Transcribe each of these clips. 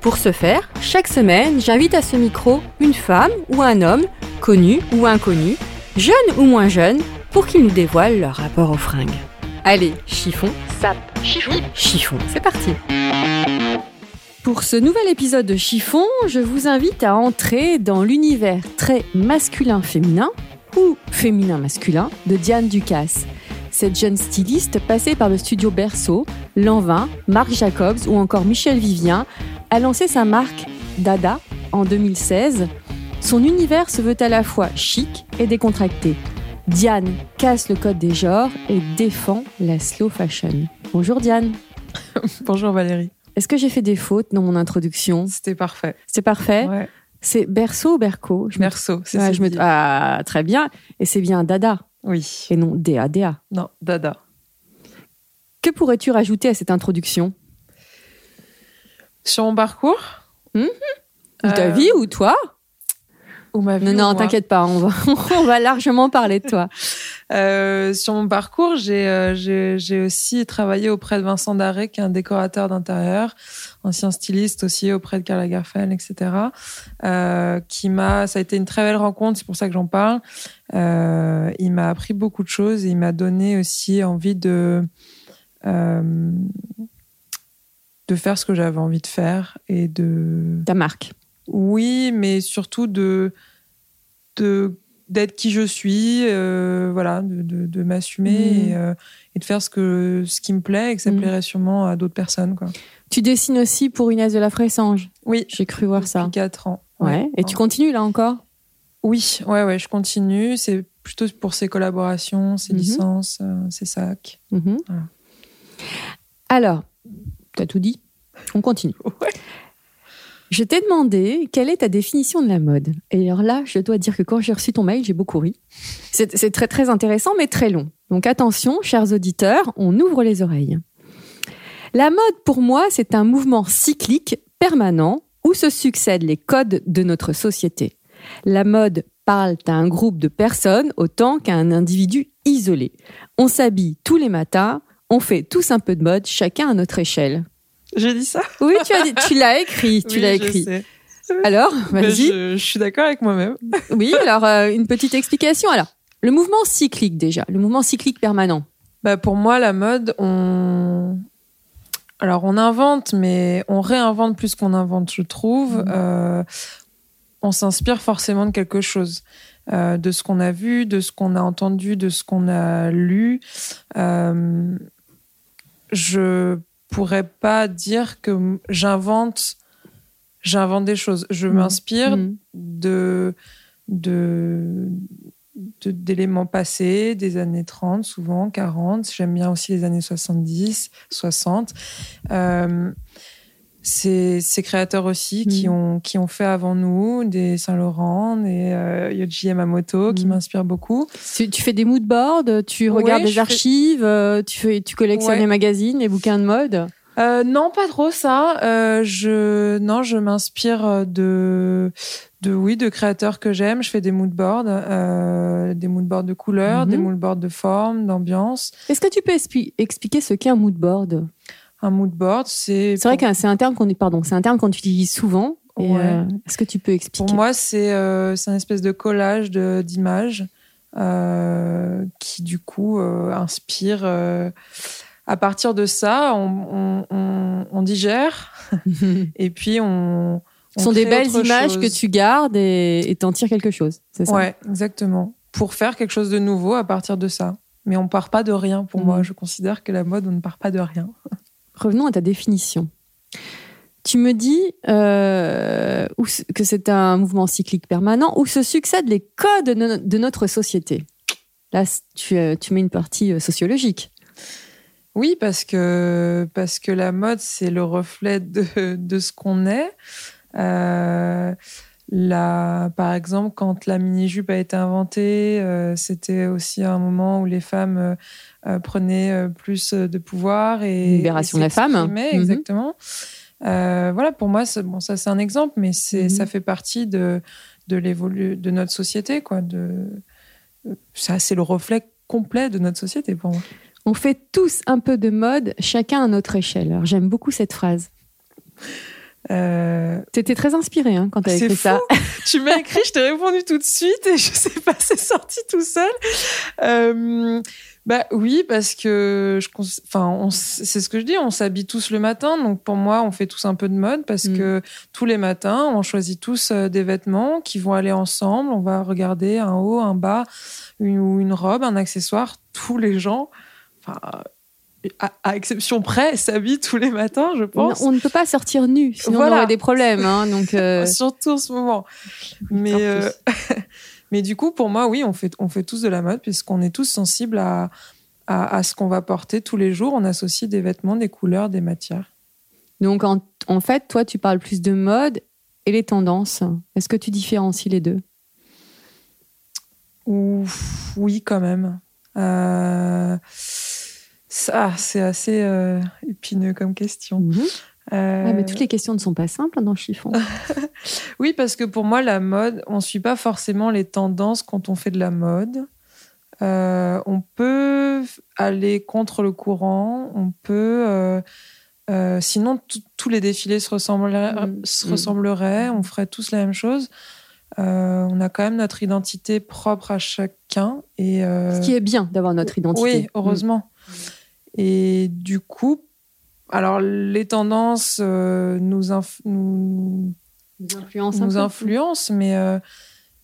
Pour ce faire, chaque semaine, j'invite à ce micro une femme ou un homme, connu ou inconnu, jeune ou moins jeune, pour qu'ils nous dévoilent leur rapport aux fringues. Allez, chiffon, sap, chiffon, chiffon, c'est parti Pour ce nouvel épisode de Chiffon, je vous invite à entrer dans l'univers très masculin-féminin, ou féminin-masculin, de Diane Ducasse. Cette jeune styliste passée par le studio Berceau, Lanvin, Marc Jacobs ou encore Michel Vivien a lancé sa marque Dada en 2016. Son univers se veut à la fois chic et décontracté. Diane casse le code des genres et défend la slow fashion. Bonjour Diane. Bonjour Valérie. Est-ce que j'ai fait des fautes dans mon introduction? C'était parfait. C'est parfait? Ouais. C'est Berceau ou Berco? Je me- Berceau, c'est Ouais, ça. je me- Ah, très bien. Et c'est bien Dada Oui. et non DADA. Non, Dada. Que pourrais-tu rajouter à cette introduction? Sur mon parcours? Ou ta Euh, vie ou toi? Ou ma vie Non, ou non, moi t'inquiète pas, on va, on va largement parler de toi. Euh, Sur mon parcours, j'ai euh, j'ai aussi travaillé auprès de Vincent Daré, qui est un décorateur d'intérieur, ancien styliste aussi auprès de Karl Lagerfeld, etc. Euh, qui m'a, ça a été une très belle rencontre, c'est pour ça que j'en parle. Il m'a appris beaucoup de choses et il m'a donné aussi envie de de faire ce que j'avais envie de faire et de Ta marque. Oui, mais surtout de de d'être qui je suis, euh, voilà, de, de, de m'assumer et, euh, et de faire ce que ce qui me plaît et que ça Mhm. plairait sûrement à d'autres personnes, quoi. Tu dessines aussi pour Inès de la Fressange. Oui, J'ai cru voir ça. depuis quatre ans. Ouais. Et tu continues là encore? Oui, ouais, ouais, je continue. C'est plutôt pour ses collaborations, ses Mhm. licences, euh, ses sacs. Mhm. Voilà. Alors, t'as tout dit On continue. Ouais. Je t'ai demandé quelle est ta définition de la mode. Et alors là, je dois dire que quand j'ai reçu ton mail, j'ai beaucoup ri. C'est très très intéressant, mais très long. Donc attention, chers auditeurs, on ouvre les oreilles. La mode, pour moi, c'est un mouvement cyclique, permanent, où se succèdent les codes de notre société. La mode parle à un groupe de personnes autant qu'à un individu isolé. On s'habille tous les matins, on fait tous un peu de mode, chacun à notre échelle. J'ai dit ça Oui, tu as dit- tu l'as écrit, tu Oui, l'as je écrit. sais. Alors, vas-y. je, je suis d'accord avec moi-même. Oui, alors euh, une petite explication. Alors, le mouvement cyclique déjà, le mouvement cyclique permanent. Bah, pour moi, la mode, on. Alors, on invente, mais on réinvente plus qu'on invente, je trouve. Mhm. Euh, on s'inspire forcément de quelque chose. Euh, de ce qu'on a vu, de ce qu'on a entendu, de ce qu'on a lu. Euh, je pourrais pas dire que j'invente j'invente des choses. Je Mhm. m'inspire de de- d'éléments passés, des années 30, souvent 40. J'aime bien aussi les années 70, 60. Euh, ces, ces créateurs aussi qui, Mhm. ont, qui ont fait avant nous, des Saint-Laurent, des euh, Yohji Yamamoto, qui Mhm. m'inspirent beaucoup. Tu, tu fais des moodboards, tu Ouais, regardes des archives, euh, tu, fais, tu collectionnes Ouais. les magazines, les bouquins de mode? Euh, non, pas trop ça. Euh, je non, je m'inspire de de oui de créateurs que j'aime. Je fais des moodboards, euh, des moodboards de couleurs, Mhm. des moodboards de forme, d'ambiance. Est-ce que tu peux expli- expliquer ce qu'est un moodboard Un moodboard, c'est C'est vrai que c'est un terme qu'on pardon, c'est un terme qu'on utilise souvent. Ouais. euh, Est-ce que tu peux expliquer? Pour moi, c'est euh, c'est un espèce de collage de- d'images euh, qui, du coup, euh, inspire, à partir de ça, on, on- on- on digère et puis on. Ce on sont des belles images chose. que tu gardes et t'en tires quelque chose, c'est ça? Ouais, exactement. Pour faire quelque chose de nouveau à partir de ça. Mais on part pas de rien pour Mhm. moi. Je considère que la mode, on ne part pas de rien. Revenons à ta définition. Tu me dis euh, que c'est un mouvement cyclique permanent où se succèdent les codes de, no- de notre société. Là, euh, tu mets une partie euh, sociologique. Oui, parce que, parce que la mode, c'est le reflet de, ce qu'on est. la, par exemple, quand la mini-jupe a été inventée, euh, c'était aussi un moment où les femmes euh, euh, prenaient plus de pouvoir et Libération de la femme. Mhm. Exactement. Euh, voilà, pour moi, bon, ça c'est un exemple, mais c'est, Mhm. ça fait partie de, de l'évolu de notre société, quoi. De, ça, c'est le reflet complet de notre société pour moi. On fait tous un peu de mode, chacun à notre échelle. Alors, j'aime beaucoup cette phrase. Euh, T'étais très inspirée hein, quand t'as écrit ça. tu m'as écrit, je t'ai répondu tout de suite et je sais pas, c'est sorti tout seul. Euh, bah oui, parce que je, enfin, c'est ce que je dis, on s'habille tous le matin, donc pour moi, on fait tous un peu de mode parce Mm. que tous les matins, on choisit tous euh, des vêtements qui vont aller ensemble. On va regarder un haut, un bas, une, ou une robe, un accessoire. Tous les gens, enfin, à, à exception près, s'habillent tous les matins, je pense. on ne peut pas sortir nu, sinon Voilà. on aurait des problèmes. hein, donc, euh, Surtout en ce moment. Mais, euh, mais du coup, pour moi, oui, on fait, on fait tous de la mode puisqu'on est tous sensibles à, à, à ce qu'on va porter tous les jours. On associe des vêtements, des couleurs, des matières. donc en, en fait, toi, tu parles plus de mode et les tendances. Est-ce que tu différencies les deux? Ouf, oui, quand même. Euh, ça, c'est assez euh, épineux comme question. Euh, Ah, mais toutes les questions ne sont pas simples dans le chiffon. Oui, parce que pour moi, la mode, on ne suit pas forcément les tendances quand on fait de la mode. Euh, on peut aller contre le courant, on peut. euh, euh, sinon, tous les défilés se ressembleraient, Mm. se Mm. ressembleraient, on ferait tous la même chose. Euh, on a quand même notre identité propre à chacun. Et, euh, Ce qui est bien d'avoir notre identité. oui, heureusement. Et du coup, alors les tendances euh, nous, inf- nous. Nous influence un nous peu. influencent, mais, euh,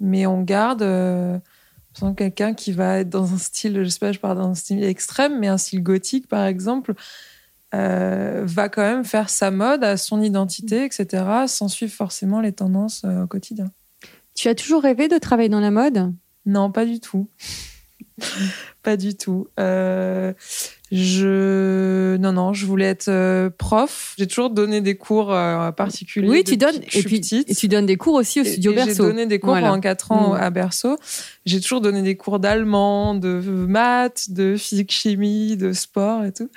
mais on garde euh, par exemple, quelqu'un qui va être dans un style, je sais pas, je parle d'un style extrême, mais un style gothique par exemple, euh, va quand même faire sa mode à son identité, etc., sans suivre forcément les tendances euh, au quotidien. Tu as toujours rêvé de travailler dans la mode? Non, pas du tout. pas du tout. Euh, je non non, je voulais être euh, prof. J'ai toujours donné des cours euh, particuliers. Oui, tu donnes et puis petite. et tu donnes des cours aussi au studio et J'ai Berceau. donné des cours Voilà. pendant 4 ans Mm. à Berceau. J'ai toujours donné des cours d'allemand, de maths, de physique-chimie, de sport et tout.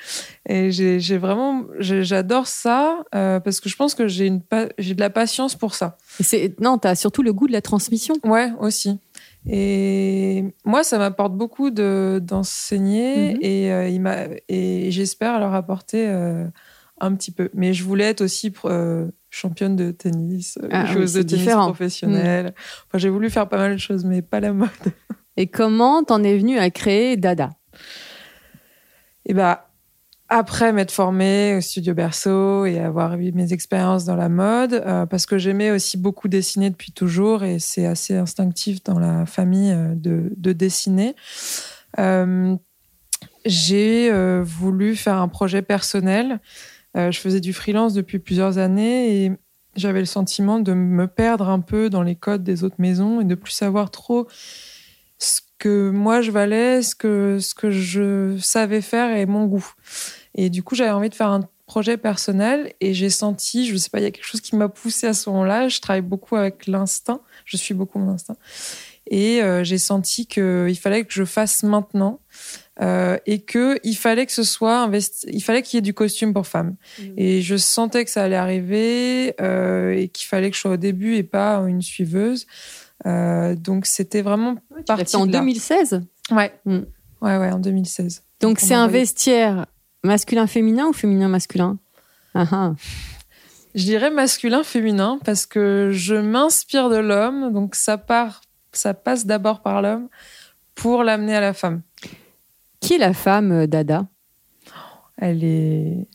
Et j'ai vraiment, j'adore ça euh, parce que je pense que j'ai une j'ai de la patience pour ça. Et c'est non, tu as surtout le goût de la transmission. Ouais, aussi. Et moi, ça m'apporte beaucoup de d'enseigner Mhm. et euh, et j'espère leur apporter euh, un petit peu. Mais je voulais être aussi euh, championne de tennis, Ah oui, joueuse de tennis différent. professionnelle. Enfin, j'ai voulu faire pas mal de choses, mais pas la mode. Et comment t'en es venu à créer Dada? Et bah, après m'être formée au studio Berceau et avoir eu mes expériences dans la mode, euh, parce que j'aimais aussi beaucoup dessiner depuis toujours et c'est assez instinctif dans la famille euh, de, de dessiner. Euh, j'ai voulu faire un projet personnel. Je faisais du freelance depuis plusieurs années et j'avais le sentiment de me perdre un peu dans les codes des autres maisons et de plus savoir trop ce que moi je valais, ce que, ce que je savais faire et mon goût. Et du coup, j'avais envie de faire un projet personnel et j'ai senti, je sais pas, il y a quelque chose qui m'a poussé à ce moment-là. Je travaille beaucoup avec l'instinct, je suis beaucoup mon instinct. Et euh, j'ai senti qu'il fallait que je fasse maintenant euh, et que il fallait que ce soit investi, il fallait qu'il y ait du costume pour femmes. Et je sentais que ça allait arriver euh, et qu'il fallait que je sois au début et pas une suiveuse. Euh, donc c'était vraiment l'as parti en de là. 2016. Ouais. Mm. ouais, ouais, en 2016. Donc On c'est un vestiaire masculin-féminin ou féminin-masculin Ah, ah. Je dirais masculin-féminin parce que je m'inspire de l'homme, donc ça part, ça passe d'abord par l'homme pour l'amener à la femme. Qui est la femme euh, Dada? Elle est,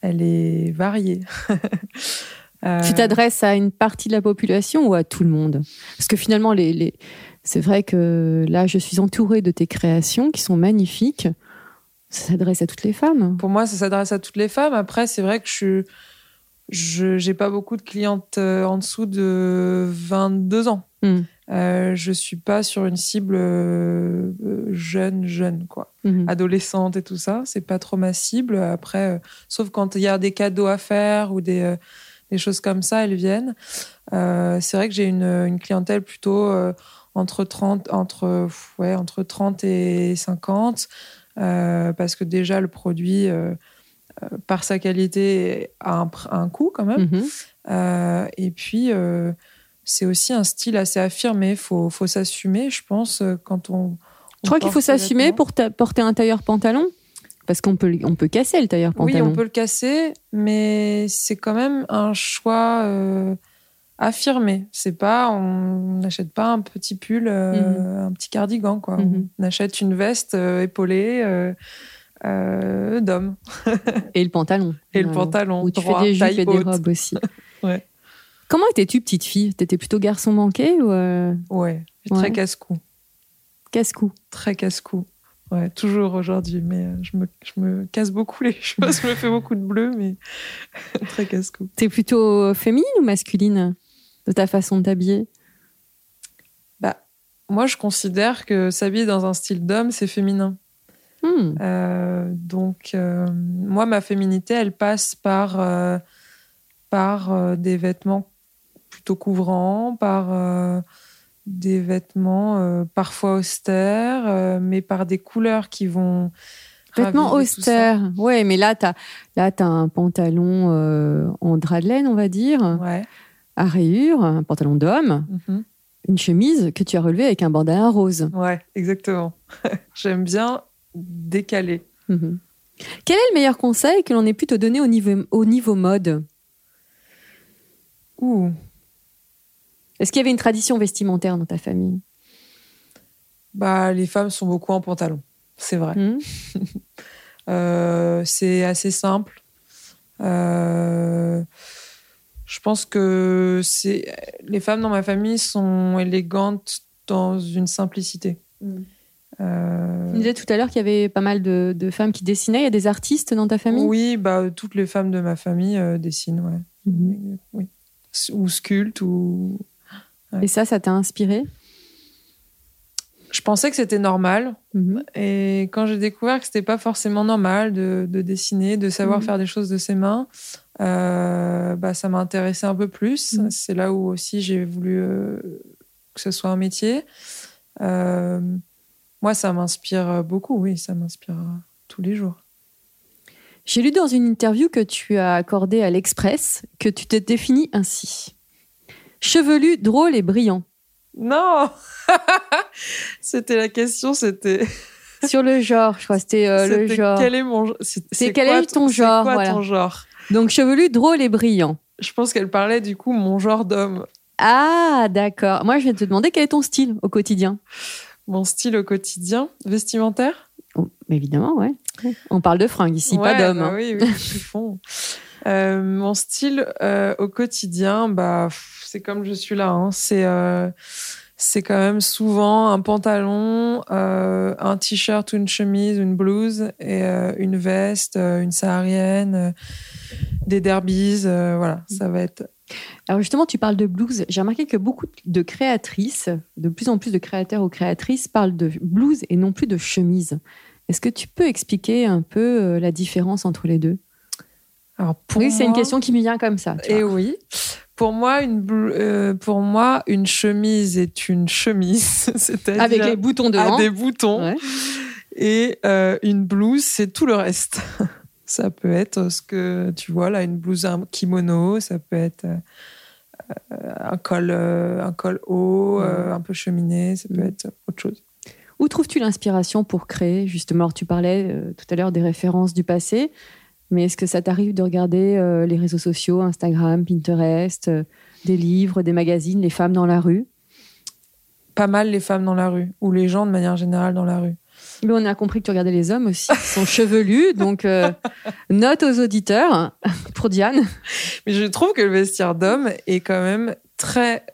elle est variée. Euh, Tu t'adresses à une partie de la population ou à tout le monde? Parce que finalement, les, les- c'est vrai que là, je suis entourée de tes créations qui sont magnifiques. Ça s'adresse à toutes les femmes. Pour moi, ça s'adresse à toutes les femmes. Après, c'est vrai que je suis, j'ai pas beaucoup de clientes euh, en dessous de 22 ans. Mm. Euh, je suis pas sur une cible euh, jeune, jeune quoi, Mhm. adolescente et tout ça. C'est pas trop ma cible. Après, euh, sauf quand il y a des cadeaux à faire ou des, euh, des choses comme ça, elles viennent. Euh, c'est vrai que j'ai une, une clientèle plutôt euh, entre 30, entre, ouais, entre 30 et 50. euh, parce que déjà, le produit, par sa qualité, a un, pr- a un coût quand même. Mhm. Euh, et puis, euh, c'est aussi un style assez affirmé. Il faut, faut s'assumer, je pense, quand on. Je crois qu'il faut s'assumer pour porter un tailleur pantalon. Parce qu'on peut, on peut casser le tailleur Oui, pantalon. on peut le casser, mais c'est quand même un choix euh, affirmé. C'est pas, on n'achète pas un petit pull, euh, un petit cardigan, quoi. Mhm. On achète une veste euh, épaulée d'homme Et le pantalon. et le pantalon. Où tu droit, fais des jupes et des robes aussi. Ouais. Comment étais-tu petite fille? T'étais plutôt garçon manqué ou Ouais. très casse-cou. casse-cou Très casse-cou. Ouais, toujours aujourd'hui, mais euh, je me, je me casse beaucoup les choses. je me fais beaucoup de bleu, mais très casse-cou. T'es plutôt féminine ou masculine de ta façon de t'habiller Moi, je considère que s'habiller dans un style d'homme, c'est féminin. Hmm. Euh, donc, euh, moi, ma féminité, elle passe par, euh, par euh, des vêtements plutôt couvrants, par euh, des vêtements euh, parfois austères, euh, mais par des couleurs qui vont. Vêtements austères. Ouais, mais là, t'as là, t'as un pantalon euh, en drap de laine, on va dire, Ouais. à rayures, un pantalon d'homme, Mhm. une chemise que tu as relevée avec un bandana rose. Ouais, exactement. J'aime bien décaler. Mhm. Quel est le meilleur conseil que l'on ait pu te donner au niveau, au niveau mode? Ouh. Est-ce qu'il y avait une tradition vestimentaire dans ta famille? Bah, les femmes sont beaucoup en pantalon. C'est vrai. Hmm Euh, c'est assez simple. Euh, je pense que c'est les femmes dans ma famille sont élégantes dans une simplicité. Mm. Euh, Tu me disais tout à l'heure qu'il y avait pas mal de, de femmes qui dessinaient. Il y a des artistes dans ta famille? Oui, bah toutes les femmes de ma famille euh, dessinent, ouais. Oui. Ou sculptent ou. Et ça, ça t'a inspiré? Je pensais que c'était normal. Mhm. Et quand j'ai découvert que c'était pas forcément normal de, de dessiner, de savoir Mhm. faire des choses de ses mains, euh, bah, ça m'a intéressé un peu plus. Mhm. C'est là où aussi j'ai voulu euh, que ce soit un métier. Euh, moi, ça m'inspire beaucoup, oui, ça m'inspire tous les jours. J'ai lu dans une interview que tu as accordée à l'Express que tu te définis ainsi. Chevelu, drôle et brillant. Non C'était la question, c'était Sur le genre, je crois, c'était euh, le genre. quel est mon c'est- quel est ton c'est genre, quoi voilà. ton genre? Donc chevelu, drôle et brillant. Je pense qu'elle parlait du coup mon genre d'homme. Ah, d'accord. Moi, je vais te demander quel est ton style au quotidien. Mon style au quotidien, vestimentaire? Oh, évidemment, ouais. On parle de fringues ici, pas Ouais, d'hommes. bah hein. Oui, oui. Euh, mon style euh, au quotidien, bah, c'est comme je suis là. hein. C'est euh, c'est quand même souvent un pantalon, un t-shirt ou une chemise, une blouse et une veste, une saharienne, des derbies. voilà, ça va être. Alors justement, tu parles de blues. J'ai remarqué que beaucoup de créatrices, de plus en plus de créateurs ou créatrices parlent de blues et non plus de chemise. Est-ce que tu peux expliquer un peu la différence entre les deux? Alors pour Oui, c'est une question qui me vient comme ça. tu Et vois. oui. Pour moi, une euh, pour moi, une chemise est une chemise, c'est-à-dire Avec les boutons à devant. des boutons. Ouais. Et euh, une blouse, c'est tout le reste. ça peut être ce que tu vois là, une blouse, un kimono, ça peut être euh, un col, un col haut, un peu cheminé, ça peut Mhm. être autre chose. Où trouves-tu l'inspiration pour créer Justement, alors, tu parlais tout à l'heure des références du passé, mais est-ce que ça t'arrive de regarder euh, les réseaux sociaux, Instagram, Pinterest, euh, des livres, des magazines, les femmes dans la rue? Pas mal les femmes dans la rue, ou les gens de manière générale dans la rue. Mais on a compris que tu regardais les hommes aussi, qui sont chevelus. Donc, euh, note aux auditeurs pour Diane. Mais je trouve que le vestiaire d'homme est quand même très,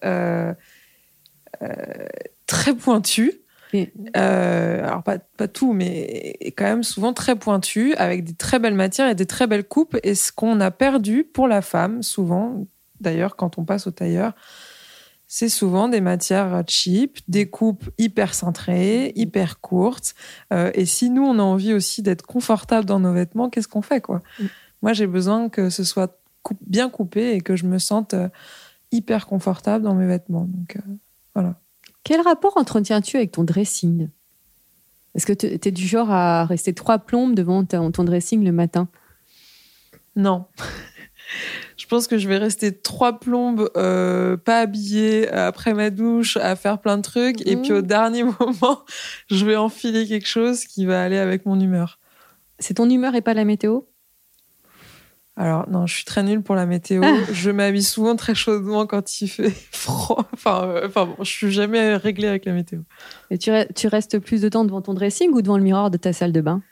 très pointu. Euh, alors, pas, pas tout, mais quand même souvent très pointu, avec des très belles matières et des très belles coupes. Et ce qu'on a perdu pour la femme, souvent, d'ailleurs, quand on passe au tailleur, c'est souvent des matières cheap, des coupes hyper cintrées, hyper courtes. Euh, et si nous, on a envie aussi d'être confortable dans nos vêtements, qu'est-ce qu'on fait, quoi? Mm. Moi, j'ai besoin que ce soit coup- bien coupé et que je me sente euh, hyper confortable dans mes vêtements. Donc, euh, voilà. Quel rapport entretiens-tu avec ton dressing? Est-ce que tu es du genre à rester trois plombes devant ton, dressing le matin? Non. Je pense que je vais rester trois plombes euh, pas habillée après ma douche à faire plein de trucs. Et puis au dernier moment je vais enfiler quelque chose qui va aller avec mon humeur. C'est ton humeur et pas la météo? Alors non, je suis très nulle pour la météo. Ah. Je m'habille souvent très chaudement quand il fait froid. Enfin, euh, enfin bon, je suis jamais réglée avec la météo. Et tu, re- tu restes plus de temps devant ton dressing ou devant le miroir de ta salle de bain?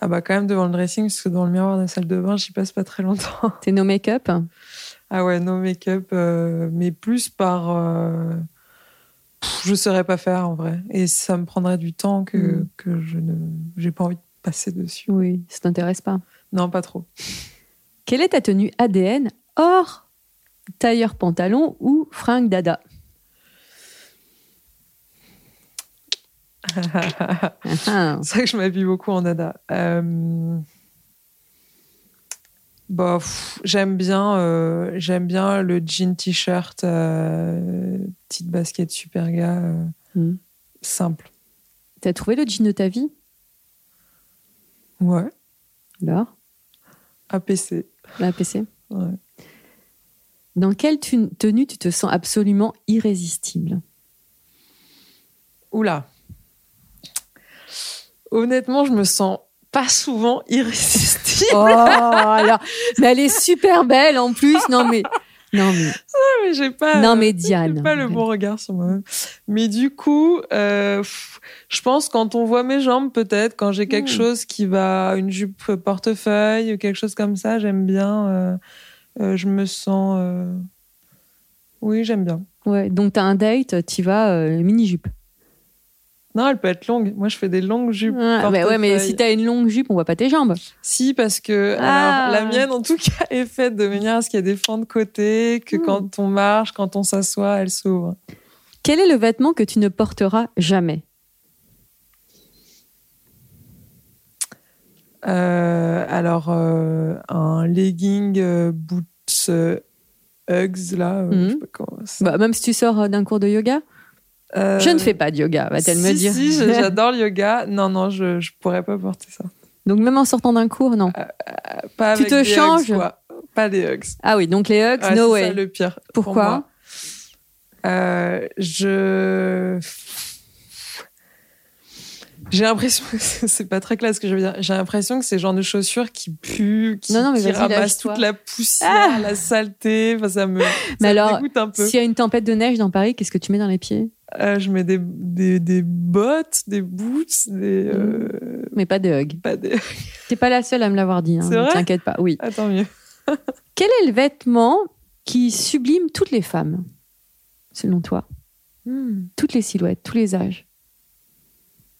Ah bah quand même devant le dressing parce que dans le miroir de la salle de bain, j'y passe pas très longtemps. T'es no make-up? Ah ouais, no make-up, euh, mais plus par. euh, pff, je saurais pas faire en vrai. Et ça me prendrait du temps que, Mm. que je ne. J'ai pas envie de passer dessus. Oui, ça t'intéresse pas. Non, pas trop. Quelle est ta tenue ADN hors tailleur pantalon ou fringue dada? C'est vrai que je m'habille beaucoup en dada. Euh, Bah, j'aime bien, euh, j'aime bien le jean t-shirt, euh, petite basket super gars, euh, Hmm. simple. T'as trouvé le jean de ta vie? Ouais, Alors APC. La PC Ouais. Dans quelle tenue tu te sens absolument irrésistible? Oula. Honnêtement, je me sens pas souvent irrésistible. Oh, alors, mais elle est super belle en plus. Non mais, non mais, mais j'ai pas. non mais j'ai Diane. pas le bon regard sur moi-même. Mais du coup, euh, pff, je pense quand on voit mes jambes, peut-être, quand j'ai quelque Mm. chose qui va, une jupe portefeuille ou quelque chose comme ça, j'aime bien. euh, euh, je me sens. euh, Oui, j'aime bien. Ouais, donc t'as un date, tu vas euh, mini jupe. Non, elle peut être longue. Moi, je fais des longues jupes. Ah, bah ouais, mais portefeuille. si t'as une longue jupe, on voit pas tes jambes. Si, parce que Ah. alors, la mienne, en tout cas, est faite de manière à ce qu'il y ait des fentes de côté, que Hmm. quand on marche, quand on s'assoit, elle s'ouvre. Quel est le vêtement que tu ne porteras jamais? Euh, alors, euh, un legging euh, boots Uggs, là, je sais pas comment ça- bah, Même si tu sors d'un cours de yoga? Euh, Je ne fais pas de yoga, va-t-elle si, me dire. Si, j'adore le yoga. Non, non, je, je pourrais pas porter ça. donc même en sortant d'un cours, non. Pas Tu avec te des changes quoi. Pas des Uggs. Ah oui, donc les hugs, Ouais, no c'est way. ça le pire. pour Pourquoi. Euh, je. J'ai l'impression que c'est pas très clair ce que je veux dire. J'ai l'impression que c'est le genre de chaussures qui puent, qui, Non, non, mais qui ramassent toute la poussière, Ah la saleté. Enfin, ça me, ça Mais me alors, dégoûte un peu. S'il y a une tempête de neige dans Paris, qu'est-ce que tu mets dans les pieds? Euh, je mets des, des, des bottes, des boots, des. euh, Mais pas de hug. pas des. T'es pas la seule à me l'avoir dit, hein, C'est ne vrai? t'inquiète pas. Oui. Ah, tant mieux. Quel est le vêtement qui sublime toutes les femmes, selon toi? Hmm. Toutes les silhouettes, tous les âges.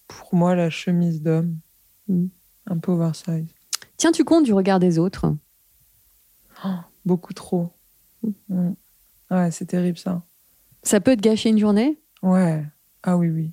Pour moi, la chemise d'homme. Hmm. Un peu oversize. Tiens-tu compte du regard des autres? Beaucoup trop. Hmm. Ouais, c'est terrible ça. Ça peut te gâcher une journée? Ouais. Ah oui, oui.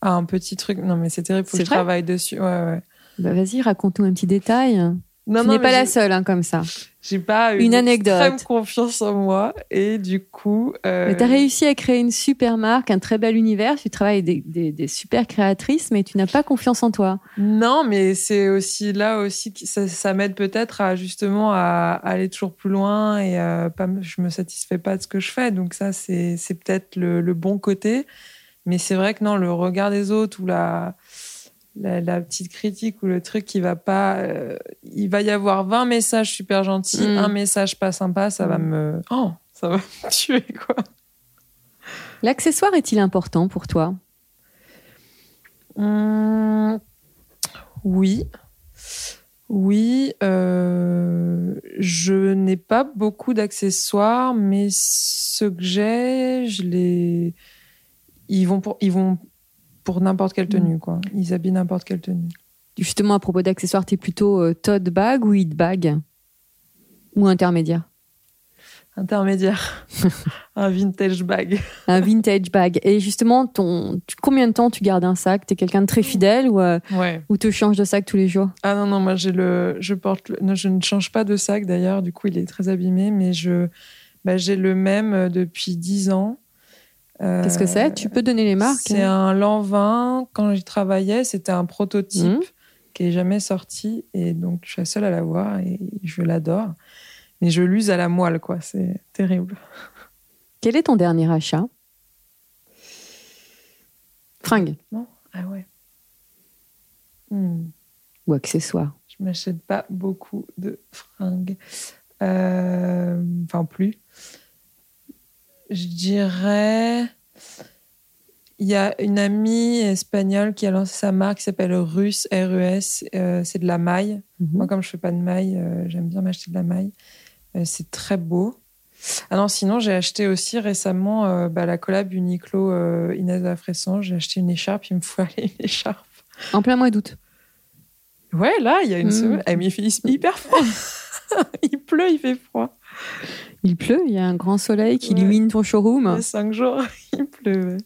Ah, un petit truc. Non, mais c'est terrible, faut que je travaille dessus. Ouais, ouais. bah Vas-y, raconte-nous un petit détail. Non, tu n'es pas la seule hein, comme ça. J'ai pas Une anecdote. extrême confiance en moi et du coup. euh, Mais tu as réussi à créer une super marque, un très bel univers. Tu travailles avec des, des- des super créatrices, mais tu n'as pas confiance en toi. Non, mais c'est aussi là aussi que ça, ça m'aide peut-être à justement à aller toujours plus loin et euh, pas, me- je me satisfais pas de ce que je fais. Donc ça, c'est c'est peut-être le, le bon côté. Mais c'est vrai que non, le regard des autres ou la, la, la petite critique ou le truc qui va pas... euh, il va y avoir 20 messages super gentils, Mm. un message pas sympa, ça va Mm. me... Oh, ça va me tuer, quoi. L'accessoire est-il important pour toi? Hum, oui. Oui, euh, je n'ai pas beaucoup d'accessoires, mais ceux que j'ai, je les, ils vont pour, ils vont pour n'importe quelle tenue, quoi. Ils habillent n'importe quelle tenue. Justement, à propos d'accessoires, t'es plutôt euh, tote bag ou hit bag Ou intermédiaire? Intermédiaire. un vintage bag. Un vintage bag. Et justement, ton, tu- combien de temps tu gardes un sac? T'es quelqu'un de très fidèle ou, euh, Ouais. ou te changes de sac tous les jours? Ah non, non, moi j'ai le, je porte, le- non, je ne change pas de sac d'ailleurs, du coup il est très abîmé, mais je, bah, j'ai le même euh, depuis 10 ans. Euh, Qu'est-ce que c'est? Tu peux donner les marques C'est un Lanvin. Quand j'y travaillais, c'était un prototype Mhm. qui est jamais sorti et donc je suis la seule à l'avoir et je l'adore. Mais je l'use à la moelle, quoi. C'est terrible. Quel est ton dernier achat? Fringue Non Ah ouais. Hmm. ou accessoire Je m'achète pas beaucoup de fringues. Euh, Enfin, plus. Je dirais. Il y a une amie espagnole qui a lancé sa marque qui s'appelle Russe, R-E-S. Euh, c'est de la maille. Moi, comme je fais pas de maille, euh, j'aime bien m'acheter de la maille. Euh, c'est très beau. Ah non, sinon, j'ai acheté aussi récemment euh, bah, la collab Uniqlo Inès de la Fresson. J'ai acheté une écharpe. Il me faut aller une écharpe. En plein mois d'août. Ouais, là, il y a une Mm. semaine. Eh, mais il fait hyper froid. il pleut, il fait froid. Il pleut, il y a un grand soleil qui Ouais. illumine ton showroom. Cinq jours, il pleut. ouais.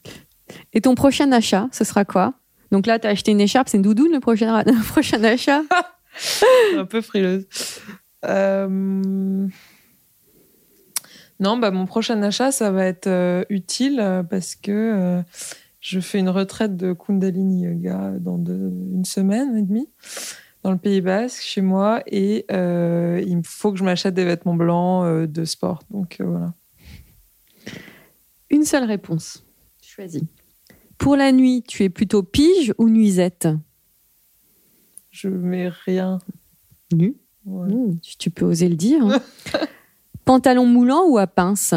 Et ton prochain achat, ce sera quoi? Donc là, tu as acheté une écharpe, c'est une doudoune le prochain, le prochain achat? Un peu frileuse. Euh, Non, bah, mon prochain achat, ça va être euh, utile euh, parce que euh, je fais une retraite de Kundalini Yoga dans deux- une semaine et demie dans le Pays Basque, chez moi, et euh, il me faut que je m'achète des vêtements blancs euh, de sport. Donc euh, voilà. Une seule réponse. Choisis. Pour la nuit, tu es plutôt pige ou nuisette? Je mets rien. Nu. Ouais. Mmh, tu- peux oser le dire. hein. Pantalon moulant ou à pince?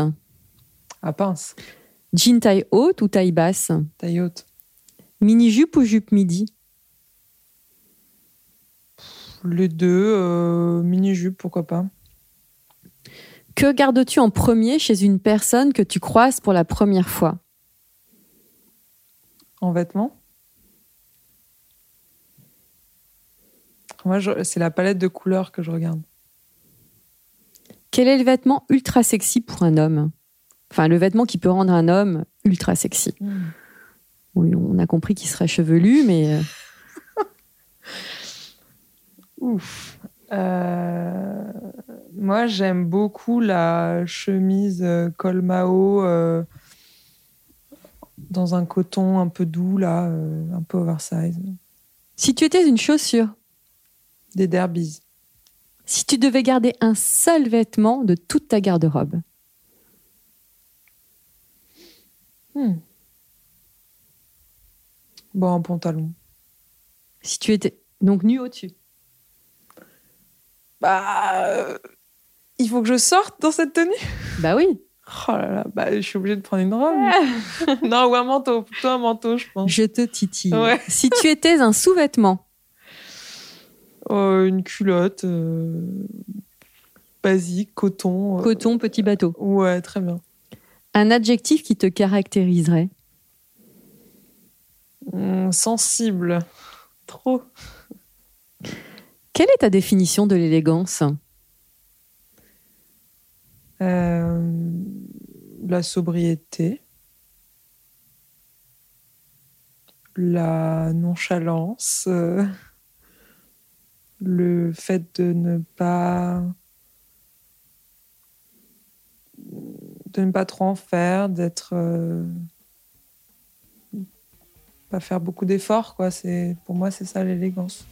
À pince, Jean taille haute ou taille basse? Taille haute. Mini-jupe ou jupe midi? Les deux, euh, mini-jupe, pourquoi pas. Que gardes-tu en premier chez une personne que tu croises pour la première fois? En vêtements? Moi, c'est la palette de couleurs que je regarde. Quel est le vêtement ultra sexy pour un homme? Enfin, le vêtement qui peut rendre un homme ultra sexy. Oui, on a compris qu'il serait chevelu, mais euh, Ouf. Euh, moi, j'aime beaucoup la chemise euh, col Mao euh, dans un coton un peu doux, là, euh, un peu oversize. si tu étais une chaussure, Des derbies. si tu devais garder un seul vêtement de toute ta garde-robe, Hmm. Bon, un pantalon. si tu étais donc nu au-dessus, Bah, euh, il faut que je sorte dans cette tenue. bah oui, Oh là là, bah, je suis obligée de prendre une robe. non, ou un manteau, plutôt un manteau, je pense. je te titille. Ouais. Si tu étais un sous-vêtement, Euh, une culotte euh, basique, coton. coton, petit bateau, Ouais, très bien. un adjectif qui te caractériserait, Hum, sensible. Trop. Quelle est ta définition de l'élégance? Euh, la sobriété. La nonchalance. euh, le fait de ne pas. de ne pas trop en faire, d'être. euh, pas faire beaucoup d'efforts, quoi. C'est, pour moi, c'est ça l'élégance.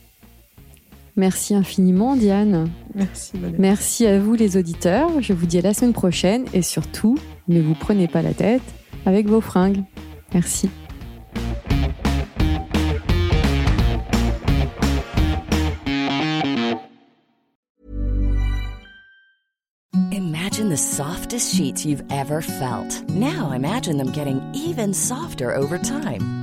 Merci infiniment, Diane. Merci, Valérie. Merci à vous les auditeurs. Je vous dis à la semaine prochaine et surtout, ne vous prenez pas la tête avec vos fringues. Merci. Imagine the softest sheets you've ever felt. Now imagine them getting even softer over time.